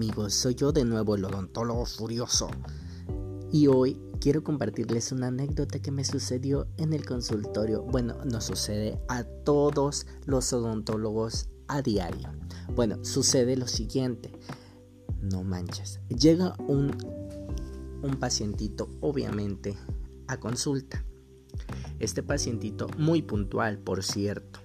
amigos? Soy yo de nuevo el odontólogo furioso. Y hoy quiero compartirles una anécdota que me sucedió en el consultorio. Bueno, nos sucede a todos los odontólogos a diario. Bueno, sucede lo siguiente. No manches. Llega un, un pacientito, obviamente, a consulta. Este pacientito, muy puntual, por cierto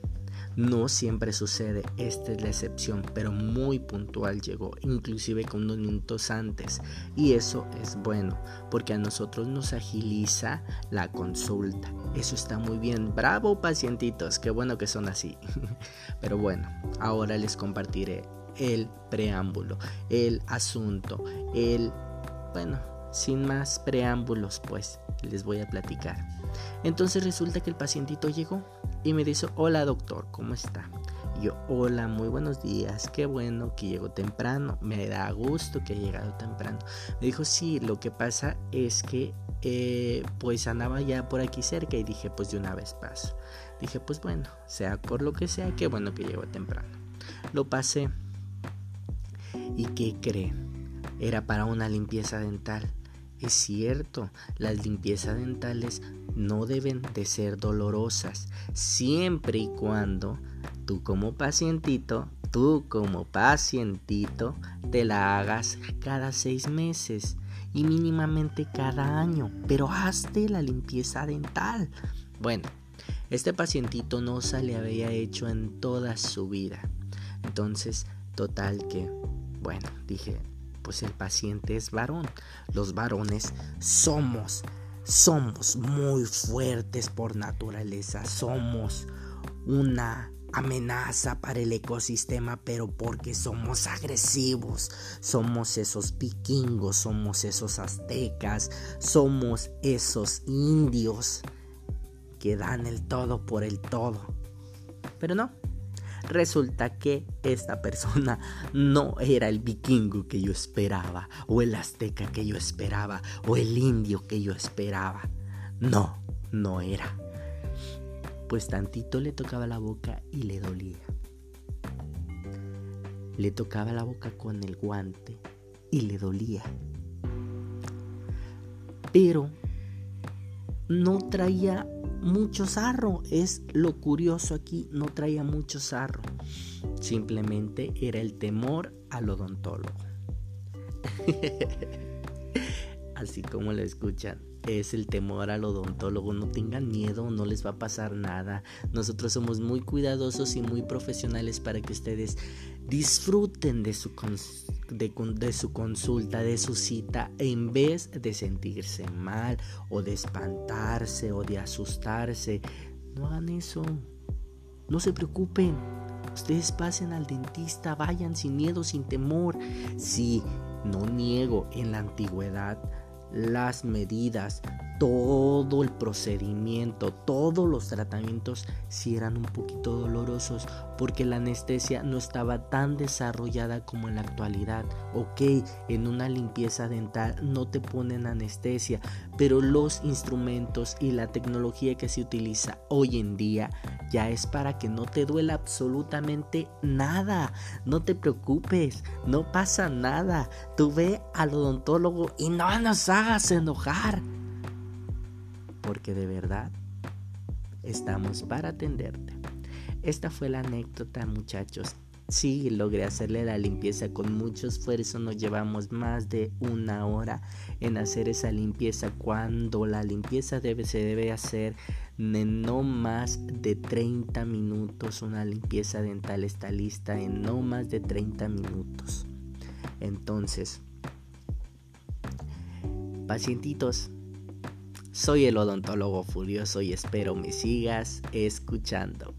no siempre sucede, esta es la excepción, pero muy puntual llegó, inclusive con unos minutos antes. Y eso es bueno, porque a nosotros nos agiliza la consulta. Eso está muy bien. Bravo, pacientitos, qué bueno que son así. pero bueno, ahora les compartiré el preámbulo, el asunto, el... Bueno, sin más preámbulos, pues les voy a platicar. Entonces resulta que el pacientito llegó y me dice, hola doctor, ¿cómo está? Y yo, hola, muy buenos días, qué bueno que llegó temprano, me da gusto que haya llegado temprano. Me dijo, sí, lo que pasa es que eh, pues andaba ya por aquí cerca y dije, pues de una vez paso. Dije, pues bueno, sea por lo que sea, qué bueno que llegó temprano. Lo pasé. ¿Y qué cree? Era para una limpieza dental. Es cierto, las limpiezas dentales no deben de ser dolorosas, siempre y cuando tú como pacientito, tú como pacientito, te la hagas cada seis meses y mínimamente cada año, pero hazte la limpieza dental. Bueno, este pacientito no se le había hecho en toda su vida. Entonces, total que, bueno, dije, pues el paciente es varón. Los varones somos, somos muy fuertes por naturaleza, somos una amenaza para el ecosistema, pero porque somos agresivos, somos esos vikingos, somos esos aztecas, somos esos indios que dan el todo por el todo. Pero no, Resulta que esta persona no era el vikingo que yo esperaba, o el azteca que yo esperaba, o el indio que yo esperaba. No, no era. Pues tantito le tocaba la boca y le dolía. Le tocaba la boca con el guante y le dolía. Pero no traía mucho sarro. Es lo curioso aquí, no traía mucho sarro. Simplemente era el temor al odontólogo. Así como lo escuchan es el temor al odontólogo. No tengan miedo, no les va a pasar nada. Nosotros somos muy cuidadosos y muy profesionales para que ustedes disfruten de su, de, su consulta, de su cita, en vez de sentirse mal o de espantarse o de asustarse. No hagan eso. No se preocupen. Ustedes pasen al dentista, vayan sin miedo, sin temor. Sí, no niego en la antigüedad las medidas, todo el procedimiento, todos los tratamientos si eran un poquito dolorosos porque la anestesia no estaba tan desarrollada como en la actualidad. Ok, en una limpieza dental no te ponen anestesia, pero los instrumentos y la tecnología que se utiliza hoy en día ya es para que no te duela absolutamente nada. No te preocupes, no pasa nada. Tú ve al odontólogo y no nos hagas enojar porque de verdad estamos para atenderte. Esta fue la anécdota muchachos. Sí, logré hacerle la limpieza con mucho esfuerzo. Nos llevamos más de una hora en hacer esa limpieza cuando la limpieza debe, se debe hacer en no más de 30 minutos. Una limpieza dental está lista en no más de 30 minutos. Entonces, pacientitos, soy el odontólogo furioso y espero me sigas escuchando.